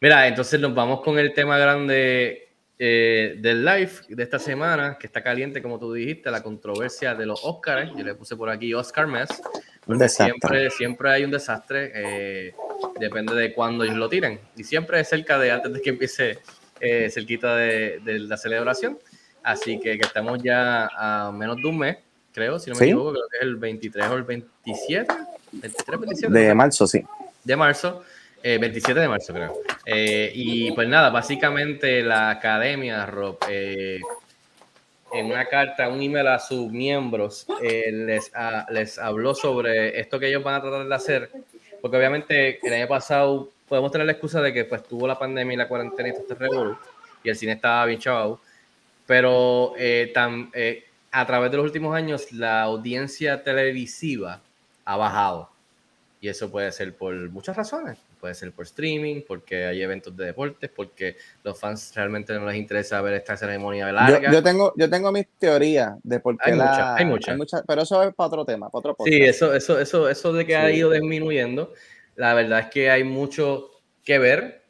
Mira, entonces nos vamos con el tema grande eh, del live de esta semana, que está caliente, como tú dijiste, la controversia de los Oscars. Yo le puse por aquí Oscar Mess. Siempre, siempre hay un desastre, eh, depende de cuándo ellos lo tiren. Y siempre es cerca de antes de que empiece, eh, cerquita de, la celebración. Así que, que, estamos ya a menos de un mes, creo, si no me equivoco, creo que es el 23 o el 27. 23, 27 de marzo, sí. De marzo. 27 eh, de marzo, creo. Eh, y pues nada, básicamente la academia, Rob, eh, en una carta, un email a sus miembros, les, les habló sobre esto que ellos van a tratar de hacer, porque obviamente el año pasado podemos tener la excusa de que pues tuvo la pandemia y la cuarentena y todo este revuelo, y el cine estaba bien chavado, pero tan, a través de los últimos años la audiencia televisiva ha bajado. Y eso puede ser por muchas razones puede ser por streaming, porque hay eventos de deportes, porque los fans realmente no les interesa ver esta ceremonia larga. Yo, tengo, yo tengo mis teorías de por qué hay la, hay muchas, pero eso es para otro tema, para otro podcast. Sí, eso, eso, eso, eso de que ha ido disminuyendo, la verdad es que hay mucho que ver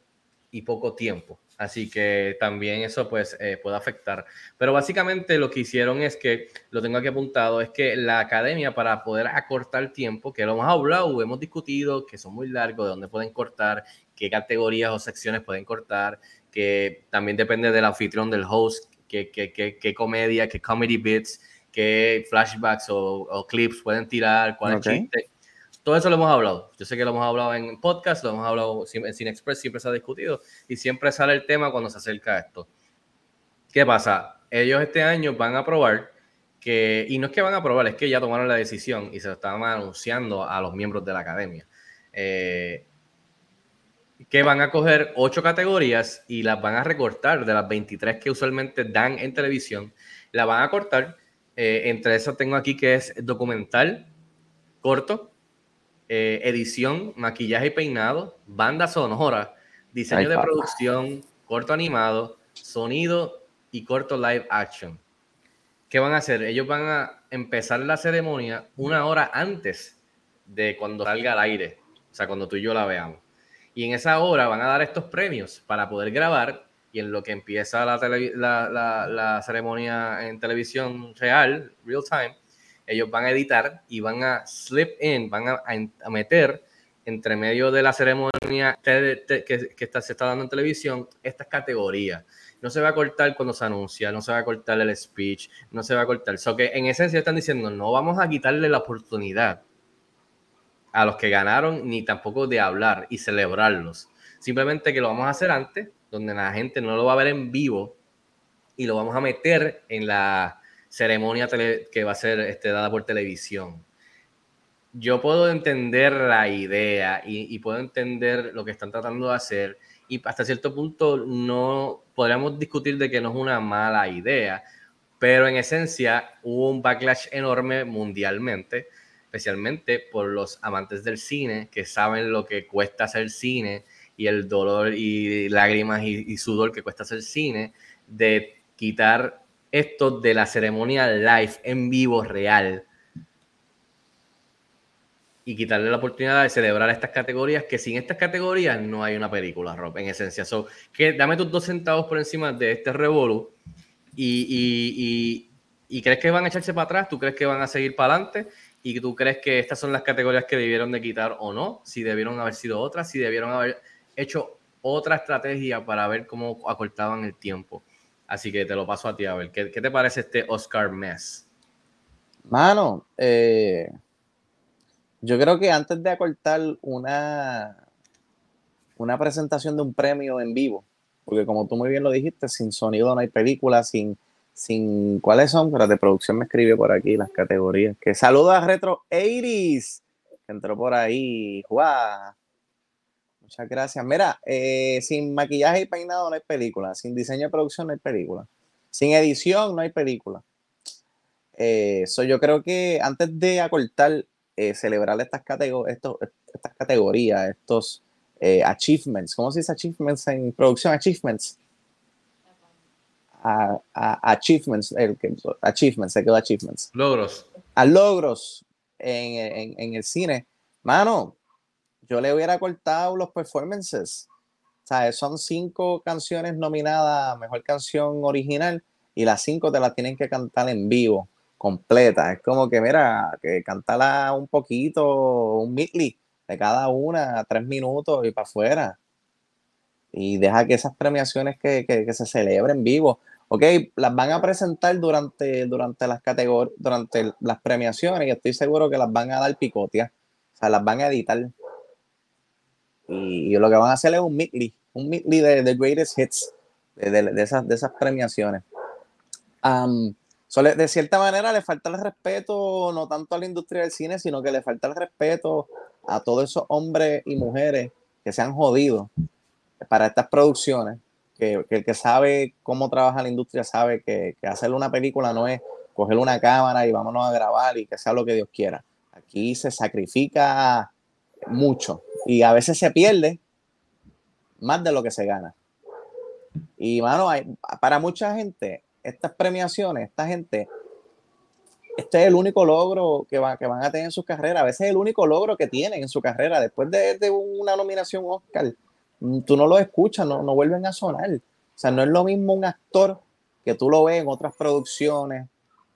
y poco tiempo. Así que también eso pues eh, puede afectar. Pero básicamente lo que hicieron es que, lo tengo aquí apuntado, es que la academia para poder acortar tiempo, que lo hemos hablado, hemos discutido, que son muy largos, de dónde pueden cortar, qué categorías o secciones pueden cortar, que también depende del anfitrión, del host, qué, qué, qué, qué comedia, qué comedy bits, qué flashbacks o, clips pueden tirar, cuál es chiste todo eso lo hemos hablado. Yo sé que lo hemos hablado en podcast, lo hemos hablado en Cine Express, siempre se ha discutido y siempre sale el tema cuando se acerca a esto. ¿Qué pasa? Ellos este año van a probar que, y no es que van a probar, es que ya tomaron la decisión y se lo estaban anunciando a los miembros de la academia. Eh, que van a coger ocho categorías y las van a recortar de las 23 que usualmente dan en televisión. La van a cortar. Eh, entre esas tengo aquí que es documental corto, eh, edición, maquillaje y peinado, banda sonora, diseño de producción, corto animado, sonido y corto live action. ¿Qué van a hacer? Ellos van a empezar la ceremonia una hora antes de cuando salga al aire, o sea, cuando tú y yo la veamos. Y en esa hora van a dar estos premios para poder grabar y en lo que empieza la, la, la ceremonia en televisión real, real time, ellos van a editar y van a slip in, van a, meter entre medio de la ceremonia que, está, se está dando en televisión estas categorías. No se va a cortar cuando se anuncia, no se va a cortar el speech, no se va a cortar. So que en esencia están diciendo, no vamos a quitarle la oportunidad a los que ganaron, ni tampoco de hablar y celebrarlos. Simplemente que lo vamos a hacer antes, donde la gente no lo va a ver en vivo y lo vamos a meter en la, ceremonia que va a ser este, dada por televisión. Yo puedo entender la idea y, puedo entender lo que están tratando de hacer y hasta cierto punto no podríamos discutir de que no es una mala idea, pero en esencia hubo un backlash enorme mundialmente, especialmente por los amantes del cine que saben lo que cuesta hacer cine y el dolor y lágrimas y, y sudor que cuesta hacer cine, de quitar esto de la ceremonia live, en vivo, real. Y quitarle la oportunidad de celebrar estas categorías, que sin estas categorías no hay una película, Rob, en esencia. So, dame tus dos centavos por encima de este revolu y, y, crees que van a echarse para atrás, tú crees que van a seguir para adelante y tú crees que estas son las categorías que debieron de quitar o no, si debieron haber sido otras, si debieron haber hecho otra estrategia para ver cómo acortaban el tiempo. Así que te lo paso a ti a ver. ¿Qué, te parece este Oscar Mess? Mano, eh, yo creo que antes de acortar una, una presentación de un premio en vivo, porque como tú muy bien lo dijiste, sin sonido no hay película, sin, sin ¿cuáles son? Pero de producción me escribe por aquí las categorías. Que saluda a Retro 80s, que entró por ahí. ¡Guau! Muchas gracias. Mira, eh, sin maquillaje y peinado no hay película. Sin diseño de producción no hay película. Sin edición no hay película. Eh, yo creo que antes de acortar, eh, celebrar estas, estas categorías, estos achievements, ¿cómo se dice achievements en producción? Achievements. achievements, el, achievements, se quedó achievements. Logros. A logros en, en el cine. Mano, yo le hubiera cortado los performances. sea, son cinco canciones nominadas a mejor canción original y las cinco te las tienen que cantar en vivo, completa. Es como que, mira, que cantala un poquito, un midley de cada una, tres minutos y para afuera. Y deja que esas premiaciones que, que, se celebren vivo. Ok, las van a presentar durante, durante las categorías, durante las premiaciones y estoy seguro que las van a dar picotia. O sea, las van a editar. Y, lo que van a hacer es un midley, un midley de, de greatest hits de, de, esas, de esas premiaciones. Um, de cierta manera le falta el respeto no tanto a la industria del cine, sino que le falta el respeto a todos esos hombres y mujeres que se han jodido para estas producciones, que, el que sabe cómo trabaja la industria sabe que, que hacer una película no es coger una cámara y vámonos a grabar y que sea lo que Dios quiera. Aquí se sacrifica mucho y a veces se pierde más de lo que se gana. Y, mano, hay, para mucha gente, estas premiaciones, esta gente, este es el único logro que, que van a tener en su carrera. A veces es el único logro que tienen en su carrera. Después de, una nominación Oscar, mm, tú no lo escuchas, no, no vuelven a sonar. O sea, no es lo mismo un actor que tú lo ves en otras producciones,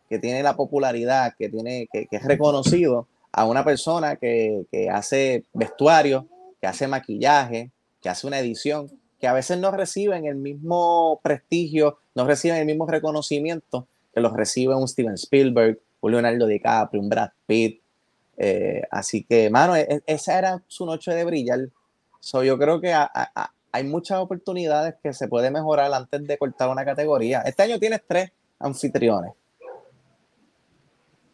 que tiene la popularidad, que, tiene, que es reconocido, a una persona que, que, hace vestuario, que hace maquillaje, que hace una edición, que a veces no reciben el mismo prestigio, no reciben el mismo reconocimiento que los recibe un Steven Spielberg, un Leonardo DiCaprio, un Brad Pitt. Eh, así que, mano, e, e, esa era su noche de brillar. So, yo creo que hay muchas oportunidades que se puede mejorar antes de cortar una categoría. Este año tienes tres anfitriones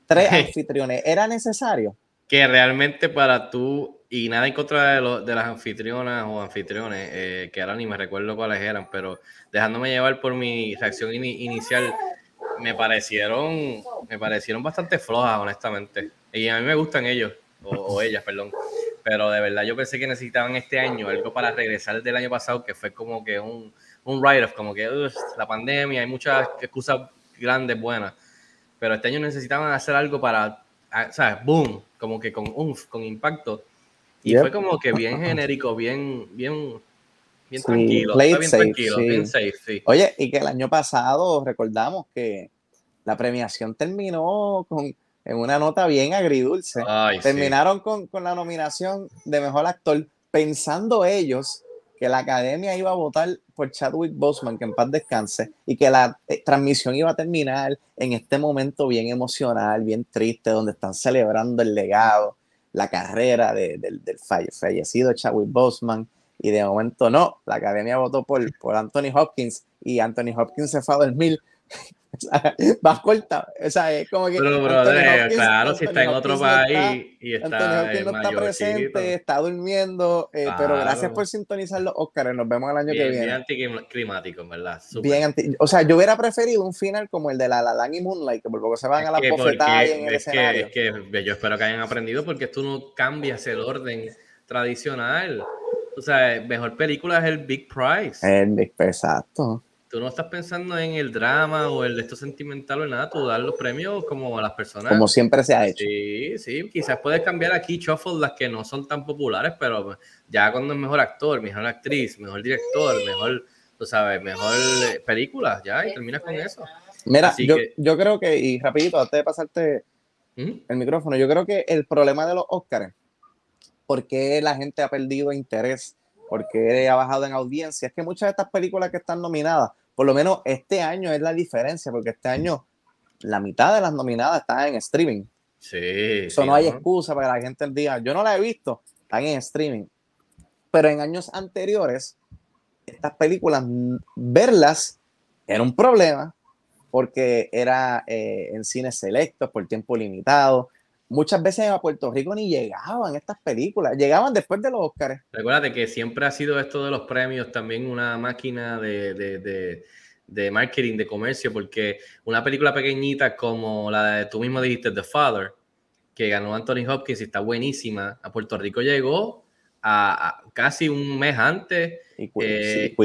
tres anfitriones. ¿Era necesario? Que realmente para tú, y nada en contra de, de las anfitrionas o anfitriones, eh, que ahora ni me recuerdo cuáles eran, pero dejándome llevar por mi reacción inicial, me parecieron, me parecieron bastante flojas, honestamente. Y a mí me gustan ellos, o, ellas, perdón. Pero de verdad yo pensé que necesitaban este año algo para regresar del año pasado, que fue como que un, un write-off, como que la pandemia, hay muchas excusas grandes, buenas pero este año necesitaban hacer algo para, ¿sabes? Boom, como que con umf, con impacto. Y fue como que bien genérico, bien, bien, bien tranquilo. bien tranquilo, bien safe, sí. Oye, y que el año pasado recordamos que la premiación terminó con en una nota bien agridulce. Terminaron con, con la nominación de mejor actor, pensando ellos que la academia iba a votar por Chadwick Boseman, que en paz descanse, y que la eh, transmisión iba a terminar en este momento bien emocional, bien triste, donde están celebrando el legado, la carrera del, del fallecido Chadwick Boseman, y de momento no, la academia votó por, por Anthony Hopkins, y Anthony Hopkins se fue a dormir vas corta. O sea, es como que. Pero, claro, si está en otro país y está. Antonio no está presente, está durmiendo. Eh, pero gracias por sintonizar los Oscars. Nos vemos el año que viene. Bien anticlimático, ¿verdad? Bien anti O sea, yo hubiera preferido un final como el de La La Land y Moonlight, que por poco se van a la bofetada en el escenario. es que yo espero que hayan aprendido porque tú no cambias el orden tradicional. O sea, mejor película es el Big Prize. El Big Prize, exacto tú no estás pensando en el drama o el de esto sentimental o nada, tú das los premios como a las personas. Como siempre se ha hecho. Sí, sí, quizás puedes cambiar aquí shuffle las que no son tan populares, pero ya cuando es mejor actor, mejor actriz, mejor director, mejor, tú sabes, mejor película, ya, y terminas con eso. Mira, yo, yo, creo que, y rapidito, antes de pasarte ¿Mm? el micrófono, yo creo que el problema de los Oscars, porque la gente ha perdido interés, porque ha bajado en audiencia, es que muchas de estas películas que están nominadas por lo menos este año es la diferencia, porque este año la mitad de las nominadas están en streaming. Sí. Eso no hay excusa para que la gente diga, yo no la he visto, están en streaming. Pero en años anteriores, estas películas, verlas era un problema, porque era eh, en cines selectos por tiempo limitado, muchas veces a Puerto Rico ni llegaban estas películas, llegaban después de los Oscars. Recuérdate que siempre ha sido esto de los premios también una máquina de, de, marketing, de comercio, porque una película pequeñita como la de tú mismo dijiste, The Father, que ganó Anthony Hopkins y está buenísima, a Puerto Rico llegó a, casi un mes antes. Y, eh,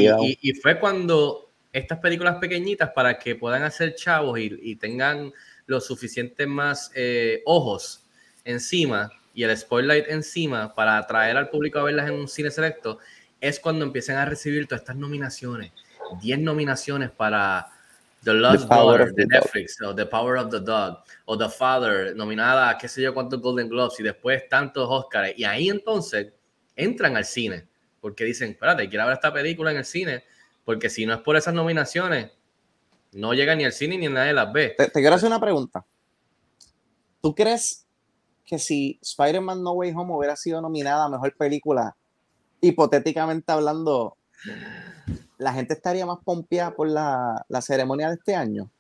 y, fue cuando estas películas pequeñitas para que puedan hacer chavos y tengan los suficientes más eh, ojos encima y el spotlight encima para atraer al público a verlas en un cine selecto, es cuando empiezan a recibir todas estas nominaciones. 10 nominaciones para The Lost Daughter de Netflix, o The Power of the Dog, o The Father, nominada a qué sé yo cuántos Golden Globes, y después tantos Oscars. Y ahí entonces entran al cine, porque dicen, espérate, quiero ver esta película en el cine, porque si no es por esas nominaciones, no llega ni al cine ni nadie las ve. Te, quiero hacer una pregunta. ¿Tú crees que si Spider-Man No Way Home hubiera sido nominada a mejor película, hipotéticamente hablando, la gente estaría más pompeada por la, ceremonia de este año?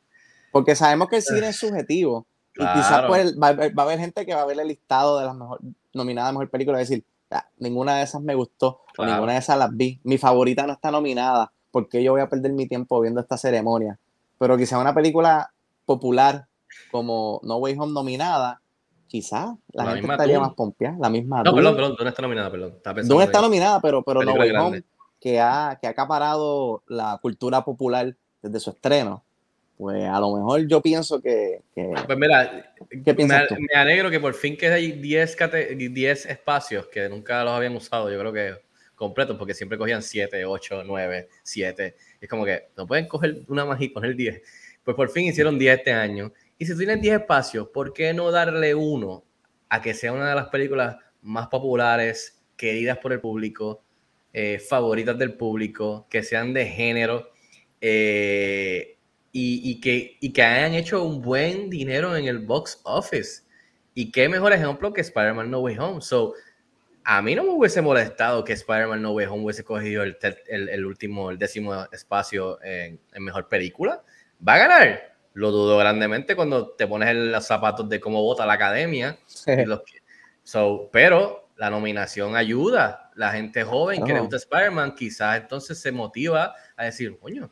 Porque sabemos que el cine es subjetivo. Y quizás pues, va, a haber gente que va a ver el listado de las mejor, nominadas a mejor película y decir, ah, ninguna de esas me gustó, o ninguna de esas las vi. Mi favorita no está nominada, porque yo voy a perder mi tiempo viendo esta ceremonia? Pero quizá una película popular como No Way Home nominada, quizá la, gente estaría más pompeada. La misma. No, perdón, perdón, ¿dónde está nominada? Perdón. ¿Dónde está nominada? Pero, pero No Way Home, que ha, que ha acaparado la cultura popular desde su estreno. Pues a lo mejor yo pienso que. pues mira, me, alegro que por fin que hay 10 10 espacios que nunca los habían usado. Yo creo que completos, porque siempre cogían 7, 8, 9, 7. Es como que no pueden coger una más y poner 10. Pues por fin hicieron 10 este año. Y si tienen 10 espacios, ¿por qué no darle uno a que sea una de las películas más populares, queridas por el público, eh, favoritas del público, que sean de género eh, y, que, y que hayan hecho un buen dinero en el box office? Y qué mejor ejemplo que Spider-Man No Way Home. So, a mí no me hubiese molestado que Spider-Man No Way Home hubiese cogido el, el, último, el décimo espacio en, mejor película. ¿Va a ganar? Lo dudo grandemente cuando te pones en los zapatos de cómo vota la academia. so, pero la nominación ayuda. La gente joven que le gusta Spider-Man quizás entonces se motiva a decir, coño,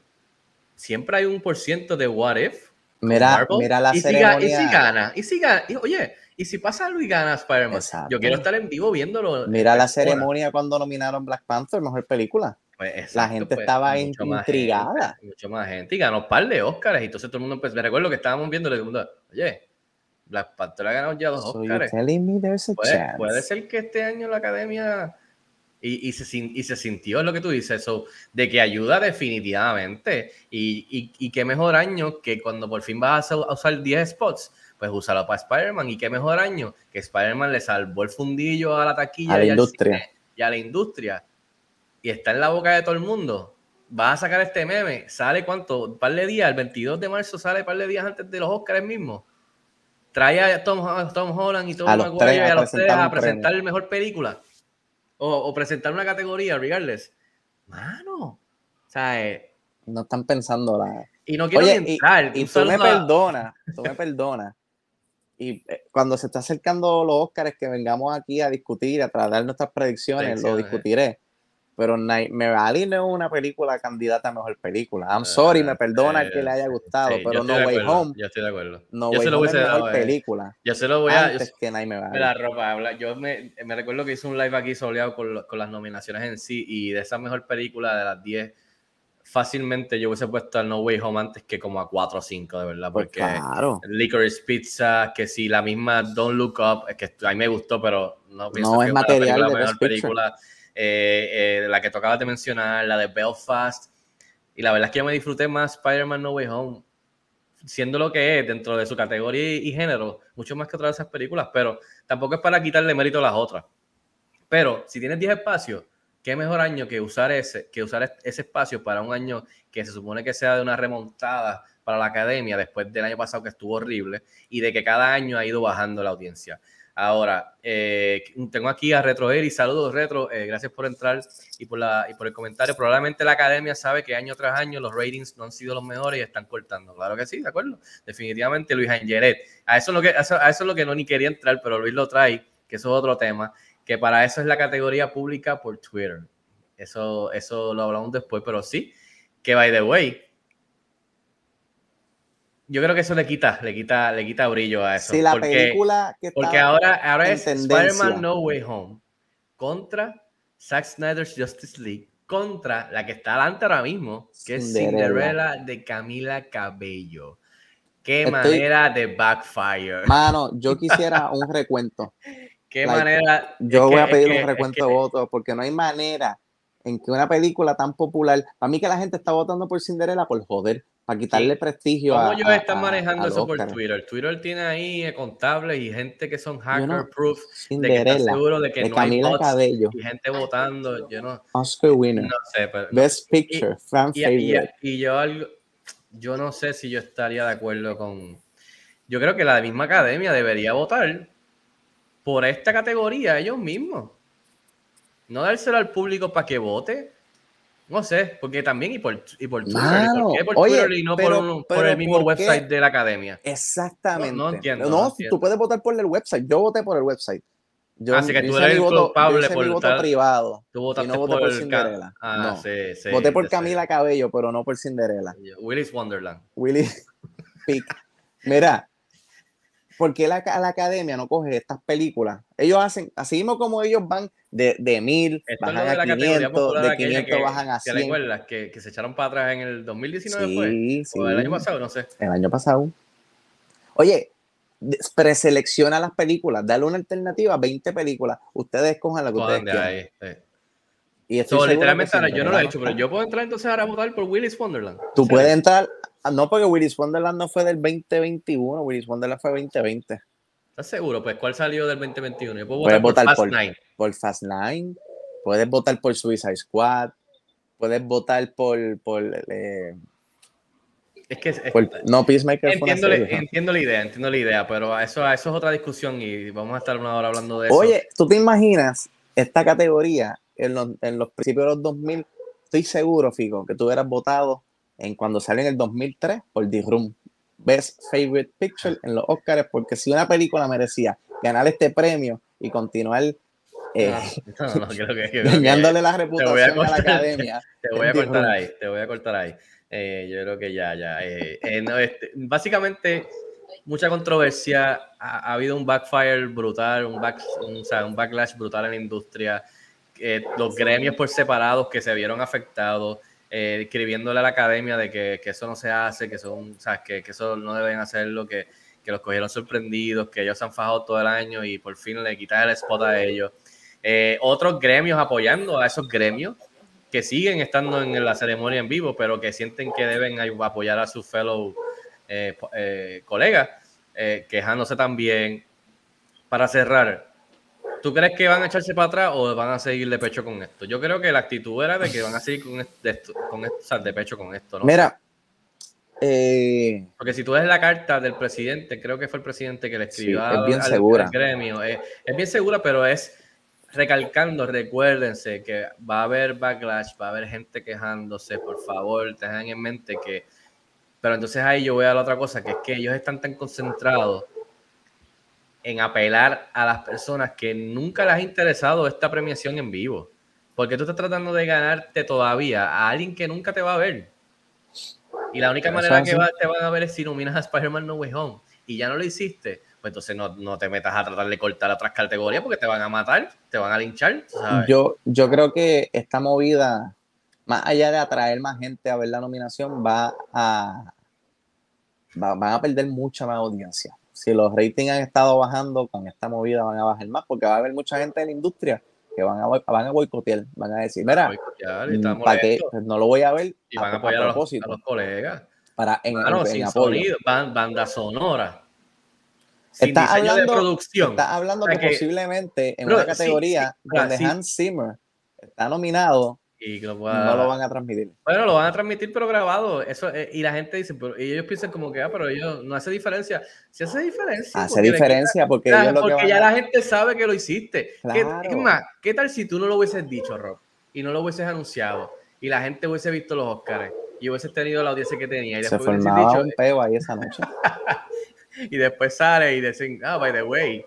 siempre hay un por ciento de what if. Mira, mira la y ceremonia. Si, y si gana, y si gana, oye, y si pasa algo y gana Spider-Man, yo quiero estar en vivo viéndolo. Mira la ceremonia cuando nominaron Black Panther, mejor película. Pues la gente pues, estaba intrigada. mucho más gente. Y ganó un par de Oscars. Y entonces todo el mundo, pues, me recuerdo que estábamos viendo, le mundo, oye, Black Panther ha ganado ya dos Oscars. ¿Puede, puede, ser que este año la academia. Y, y, se, y se sintió lo que tú dices, eso, de que ayuda definitivamente. Y, y, y qué mejor año que cuando por fin vas a usar 10 spots pues úsalo para Spider-Man. Y qué mejor año que Spider-Man le salvó el fundillo a la taquilla a la y, industria. y a la industria. Y está en la boca de todo el mundo. Vas a sacar este meme. ¿Sale cuánto? Un par de días. El 22 de marzo sale un par de días antes de los Oscars mismos. Trae a Tom, Tom Holland y Tom Maguire a, los tres a presentar la mejor película. O, presentar una categoría, regardless. Mano. O sea, eh, no están pensando la. Y no quiero entrar. Y, tú me perdonas, tú me perdonas y eh, cuando se está acercando los Oscars, que vengamos aquí a discutir, a tratar nuestras predicciones, lo discutiré. Pero me vale no es una película candidata a mejor película. I'm sorry, me perdona que le haya gustado, pero No Way Home. Yo estoy de acuerdo. No Way Home es mejor película. Yo se lo voy a. Antes que me vale. La ropa, yo me, me, recuerdo que hice un live aquí soleado con, con las nominaciones en sí y de esa mejor película de las 10 fácilmente yo hubiese puesto al No Way Home antes que como a 4 o 5, de verdad. Pues porque claro. Licorice Pizza, que si la misma Don't Look Up, es que a mí me gustó, pero no pienso no que es material la mejor película. Eh, eh, la que tocaba de mencionar, la de Belfast. Y la verdad es que yo me disfruté más Spider-Man No Way Home, siendo lo que es dentro de su categoría y, género, mucho más que otras de esas películas, pero tampoco es para quitarle mérito a las otras. Pero si tienes 10 espacios, qué mejor año que usar ese, que usar ese espacio para un año que se supone que sea de una remontada para la academia después del año pasado que estuvo horrible y de que cada año ha ido bajando la audiencia. Ahora, eh, tengo aquí a Retro y saludos Retro, eh, gracias por entrar y por, la, y por el comentario. Probablemente la academia sabe que año tras año los ratings no han sido los mejores y están cortando. Claro que sí, de acuerdo. Definitivamente Luis Angeret. A eso, es lo que, a eso, es lo que no ni quería entrar, pero Luis lo trae, que eso es otro tema que para eso es la categoría pública por Twitter. Eso, eso lo hablamos después, pero sí, que by the way, yo creo que eso le quita, le quita, le quita brillo a eso. Sí, la película que Porque ahora, ahora es Spider-Man No Way Home contra Zack Snyder's Justice League contra la que está adelante ahora mismo, que es Cinderella de Camila Cabello. Qué manera de backfire. Mano, yo quisiera un recuento. ¿Qué manera? Yo voy a pedir un recuento de votos porque no hay manera en que una película tan popular, a mí que la gente está votando por Cinderella por joder, para quitarle prestigio ¿Cómo ellos están manejando eso por Twitter? Twitter tiene ahí contables y gente que son hacker proof de que está seguro de que no Camila hay Cabello. y gente votando. Yo no, Oscar winner. No sé, pero, Best Picture, y, fan favorite. Y, yo algo, yo no sé si yo estaría de acuerdo con. Yo creo que la misma academia debería votar por esta categoría ellos mismos. No dárselo al público para que vote no sé, porque también y por, y por Twitter. ¿Por qué por Twitter y no por, el mismo website de la academia? Exactamente. No, entiendo. No, tú puedes votar por el website. Yo voté por el website. Yo, Así que tú eres culpable por mi voto privado. Tú votaste no voté por, Cinderella. Ah, sí, sí, voté por Camila Cabello, pero no por Cinderella. Willy's Wonderland. Willy's Pick. Mira, ¿por qué la, la, academia no coge estas películas? Ellos hacen, así mismo como ellos van de, de 1000, bajan a 500, de 500 bajan a 100. ¿Te que, que, se echaron para atrás en el 2019 sí, fue? Sí. ¿O el año pasado? No sé. El año pasado. Oye, preselecciona las películas, dale una alternativa a 20 películas. Ustedes escojan la que ustedes quieran. Ahí, sí. Y so, literalmente ahora yo no lo he hecho, pero yo puedo entrar entonces ahora a votar por Willis Wonderland. Tú puedes entrar, ah, no porque Willis Wonderland no fue del 2021, Willis Wonderland fue 2020. ¿Estás seguro? Pues ¿cuál salió del 2021? Yo puedo votar, por, Fast por, Nine. por Fast Nine, puedes votar por Suicide Squad, puedes votar por... por eh, es que no, Peacemaker entiendo, entiendo la idea, entiendo la idea, pero eso, eso es otra discusión y vamos a estar una hora hablando de eso. Oye, ¿tú te imaginas esta categoría en los, en los principios de los 2000? Estoy seguro, Fico, que tú hubieras votado en cuando salió en el 2003 por The Room. Best Favorite Picture en los Oscars, porque si una película merecía ganar este premio y continuar eh, dañándole la reputación a, la academia. Te voy a cortar ahí, te voy a cortar ahí. Eh, yo creo que ya, ya. Eh, este, básicamente, mucha controversia. Ha, habido un backfire brutal, un, back, un, un backlash brutal en la industria. Los gremios por separados que se vieron afectados eh, escribiéndole a la academia de que, que, eso no se hace, que, son, ¿sabes? Que, que eso no deben hacerlo, que, que los cogieron sorprendidos, que ellos se han fajado todo el año y por fin le quitan el spot a ellos. Eh, otros gremios apoyando a esos gremios que siguen estando en la ceremonia en vivo, pero que sienten que deben apoyar a sus fellow eh, eh colegas, quejándose también. Para cerrar, ¿Tú crees que van a echarse para atrás o van a seguir de pecho con esto? Yo creo que la actitud era de que van a seguir con esto, con esto o sea, de pecho con esto, ¿no? Mira, eh, porque si tú ves la carta del presidente, creo que fue el presidente que le escribió es bien segura. gremio, es, bien segura, pero es recalcando, recuérdense que va a haber backlash, va a haber gente quejándose, por favor, tengan en mente que... Pero entonces ahí yo voy a la otra cosa, que es que ellos están tan concentrados en apelar a las personas que nunca les ha interesado esta premiación en vivo. Porque tú estás tratando de ganarte todavía a alguien que nunca te va a ver. Y la única manera que te van a ver es si nominas a Spider-Man No Way Home. Y ya no lo hiciste, pues entonces no, no, te metas a tratar de cortar otras categorías porque te van a matar, te van a linchar. Yo, yo creo que esta movida, más allá de atraer más gente a ver la nominación, va a, va, van a perder mucha más audiencia si los ratings han estado bajando, con esta movida van a bajar más, porque va a haber mucha gente en la industria que van a, van a boicotear, van a decir, mira, mm, ¿para qué? Pues no lo voy a ver. Y van a, apoyar a, los, colegas. Para, en, ah, no, sin sonido, banda sonora. Sin está hablando, de producción. Está hablando que, posiblemente en una categoría donde Hans Zimmer está nominado y no lo van a transmitir. Bueno, lo van a transmitir, pero grabado. Eso, eh, y la gente dice, pero, y ellos piensan como que, ah, pero ellos no hace diferencia. Sí hace diferencia. Hace diferencia porque, porque ya la gente sabe que lo hiciste. ¿Qué, más? ¿Qué tal si tú no lo hubieses dicho, Rob? Y no lo hubieses anunciado. Y la gente hubiese visto los Oscars. Y hubieses tenido la audiencia que tenía. Y Se formaba dicho, un peo ahí esa noche. y después sale y dicen, ah, by the way,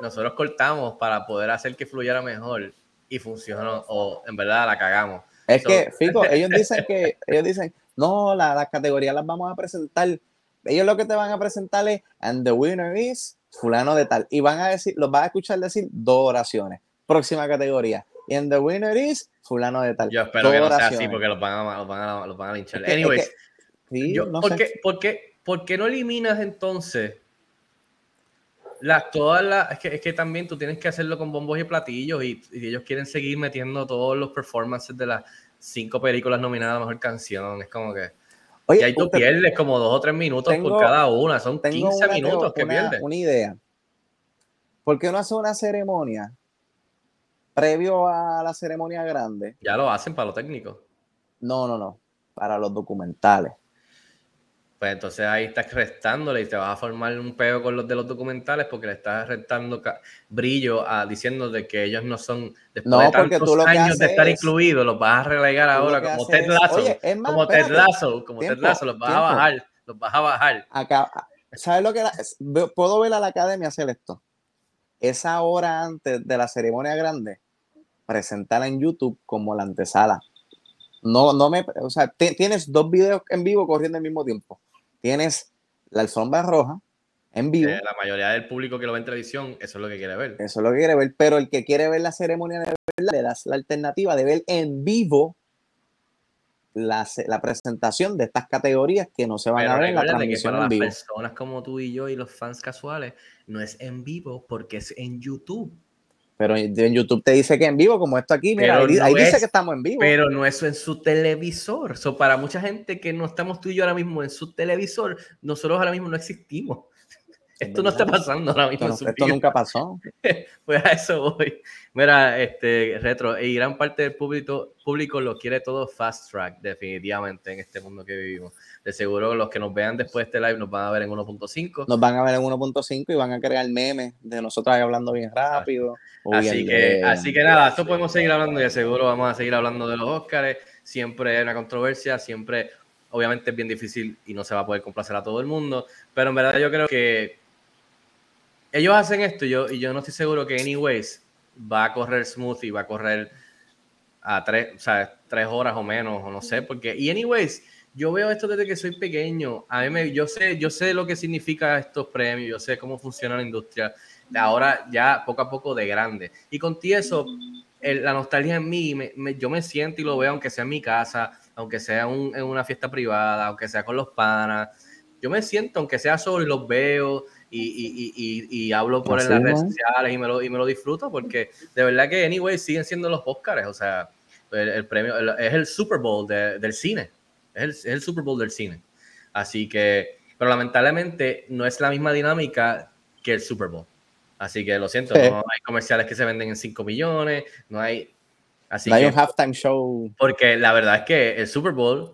nosotros cortamos para poder hacer que fluyera mejor y funcionó o en verdad la cagamos. Es que, Fico, ellos dicen que, ellos dicen, no, las categorías las vamos a presentar. Ellos lo que te van a presentar es, and the winner is fulano de tal. Y van a decir, los vas a escuchar decir dos oraciones. Próxima categoría. Y and the winner is fulano de tal. Yo espero que no sea así porque los van a, los van a, los van a linchar. Anyways, ¿por, qué, ¿por, qué, ¿por qué no eliminas entonces las, todas las, es que, es que también tú tienes que hacerlo con bombos y platillos y, ellos quieren seguir metiendo todos los performances de las cinco películas nominadas a Mejor Canción. Es como que... y ahí tú pierdes como dos o tres minutos por cada una. Son 15 minutos que pierdes. Una idea. ¿Por qué no hace una ceremonia previo a la ceremonia grande? Ya lo hacen para los técnicos. No, no, no. Para los documentales pues entonces ahí estás restándole y te vas a formar un peo con los de los documentales porque le estás restando brillo a diciendo de que ellos no son después de tantos años de estar incluidos los vas a relegar ahora como Ted Lasso como Ted Lasso como Ted Lasso los vas a bajar los vas a bajar. Acá sabes lo que era? puedo ver a la academia hacer esto esa hora antes de la ceremonia grande presentarla en YouTube como la antesala. No, no me, o sea, tienes dos videos en vivo corriendo al mismo tiempo tienes la alfombra roja en vivo. la mayoría del público que lo ve en televisión, eso es lo que quiere ver. Eso es lo que quiere ver, pero el que quiere ver la ceremonia de verdad, le das la alternativa de ver en vivo la, la presentación de estas categorías que no se van a ver en la transmisión que para en las personas como tú y yo y los fans casuales, no es en vivo porque es en YouTube. Pero en YouTube te dice que en vivo, como esto aquí, mira, ahí, dice que estamos en vivo. Pero no es en su televisor. So, para mucha gente que no estamos tú y yo ahora mismo en su televisor, nosotros ahora mismo no existimos. Esto no está pasando ahora mismo. Esto, nunca pasó. pues a eso voy. Mira, este retro, y gran parte del público, público lo quiere todo fast track, definitivamente, en este mundo que vivimos. De seguro los que nos vean después de este live nos van a ver en 1.5. Nos van a ver en 1.5 y van a crear memes de nosotros hablando bien rápido. Así que, así que nada, esto podemos seguir hablando y de seguro vamos a seguir hablando de los Oscars. Siempre hay una controversia, siempre, obviamente es bien difícil y no se va a poder complacer a todo el mundo, pero en verdad yo creo que ellos hacen esto y yo, y yo no estoy seguro que anyways va a correr smooth y va a correr a tres, o sea, tres horas o menos, o no sé, porque, y anyways, yo veo esto desde que soy pequeño, a mí me, yo sé, yo sé lo que significa estos premios, yo sé cómo funciona la industria, ahora ya poco a poco de grande, y con eso, la nostalgia en mí, me, yo me siento y lo veo, aunque sea en mi casa, aunque sea en una fiesta privada, aunque sea con los panas, yo me siento, aunque sea solo y los veo, y, y, y, hablo por en las redes sociales y me, lo, y me lo disfruto porque de verdad que, anyway, siguen siendo los Oscars. O sea, el, premio es el Super Bowl del cine. Es el, es el, Super Bowl del cine. Así que, pero lamentablemente no es la misma dinámica que el Super Bowl. Así que lo siento, no hay comerciales que se venden en 5 millones, no hay. Así no hay un halftime show. Porque la verdad es que el Super Bowl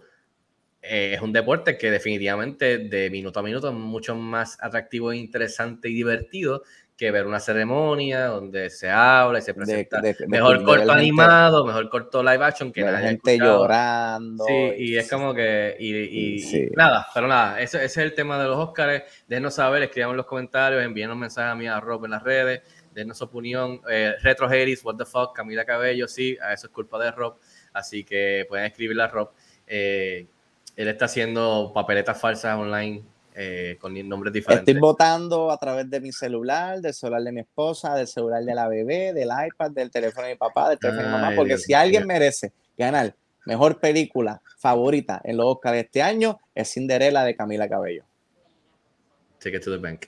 eh, es un deporte que definitivamente de minuto a minuto es mucho más atractivo, e interesante y divertido que ver una ceremonia donde se habla y se presenta mejor corto animado, mejor corto live action que la gente llorando. Sí, y, es como que y, nada, pero nada, ese, ese, es el tema de los Oscars. Déjenos saber, escriban los comentarios, envíenos mensajes a mí a Rob en las redes, denos su opinión. Eh, Retro Harris, what the fuck, Camila Cabello, sí, a eso es culpa de Rob, así que pueden escribirle a Rob. Eh, él está haciendo papeletas falsas online eh, con nombres diferentes. Estoy votando a través de mi celular, del celular de mi esposa, del celular de la bebé, del iPad, del teléfono de mi papá, del teléfono de mi mamá, porque si alguien merece ganar mejor película favorita en los Oscars de este año, es Cinderella de Camila Cabello. Take it to the bank.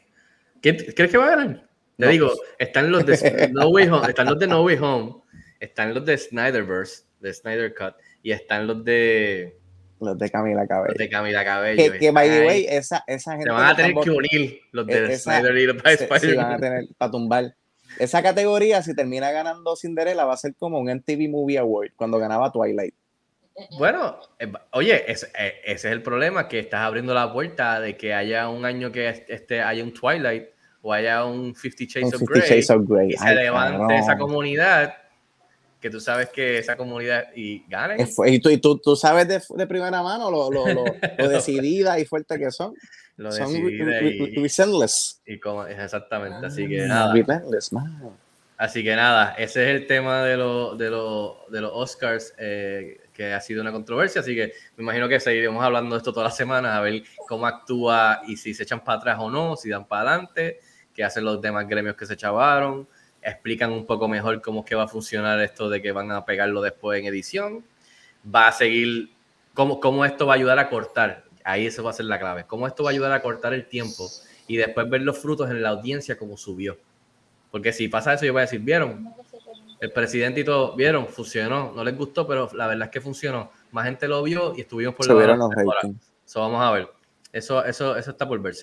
¿Crees que va a ganar? Te digo, están los de No Way Home, están los de No Way Home, están los de Snyderverse, de Snyder Cut, y están los de los de Camila Cabello. Los de Camila Cabello. Que, by the way, esa, esa gente. Se van a tener que unir los de e-, Snyder y los se, van a tener para tumbar. Esa categoría, si termina ganando Cinderella, va a ser como un MTV Movie Award cuando ganaba Twilight. Bueno, eh, oye, ese, eh, ese es el problema, que estás abriendo la puerta de que haya un año que este, haya un Twilight o haya un Fifty Shades, of, Grey, se levante esa comunidad que tú sabes que esa comunidad y gane. Y tú, y tú, tú sabes de, de, primera mano lo, lo, lo, lo, decidida y fuerte que son. Lo son y, resentless. Y como, exactamente, así ah, que nada. Así que nada, ese es el tema de, lo, de, lo, de los Oscars, eh, que ha sido una controversia, así que me imagino que seguiremos hablando de esto todas las semanas, a ver cómo actúa y si se echan para atrás o no, si dan para adelante, qué hacen los demás gremios que se chavaron explican un poco mejor cómo es que va a funcionar esto de que van a pegarlo después en edición. Va a seguir, cómo, cómo esto va a ayudar a cortar, ahí eso va a ser la clave, cómo esto va a ayudar a cortar el tiempo y después ver los frutos en la audiencia como subió. Porque si pasa eso, yo voy a decir, ¿vieron? El presidente y todo, ¿vieron? Funcionó. No les gustó, pero la verdad es que funcionó. Más gente lo vio y estuvimos por Subieron los los ratings. Eso vamos a ver. Eso, eso, eso está por verse.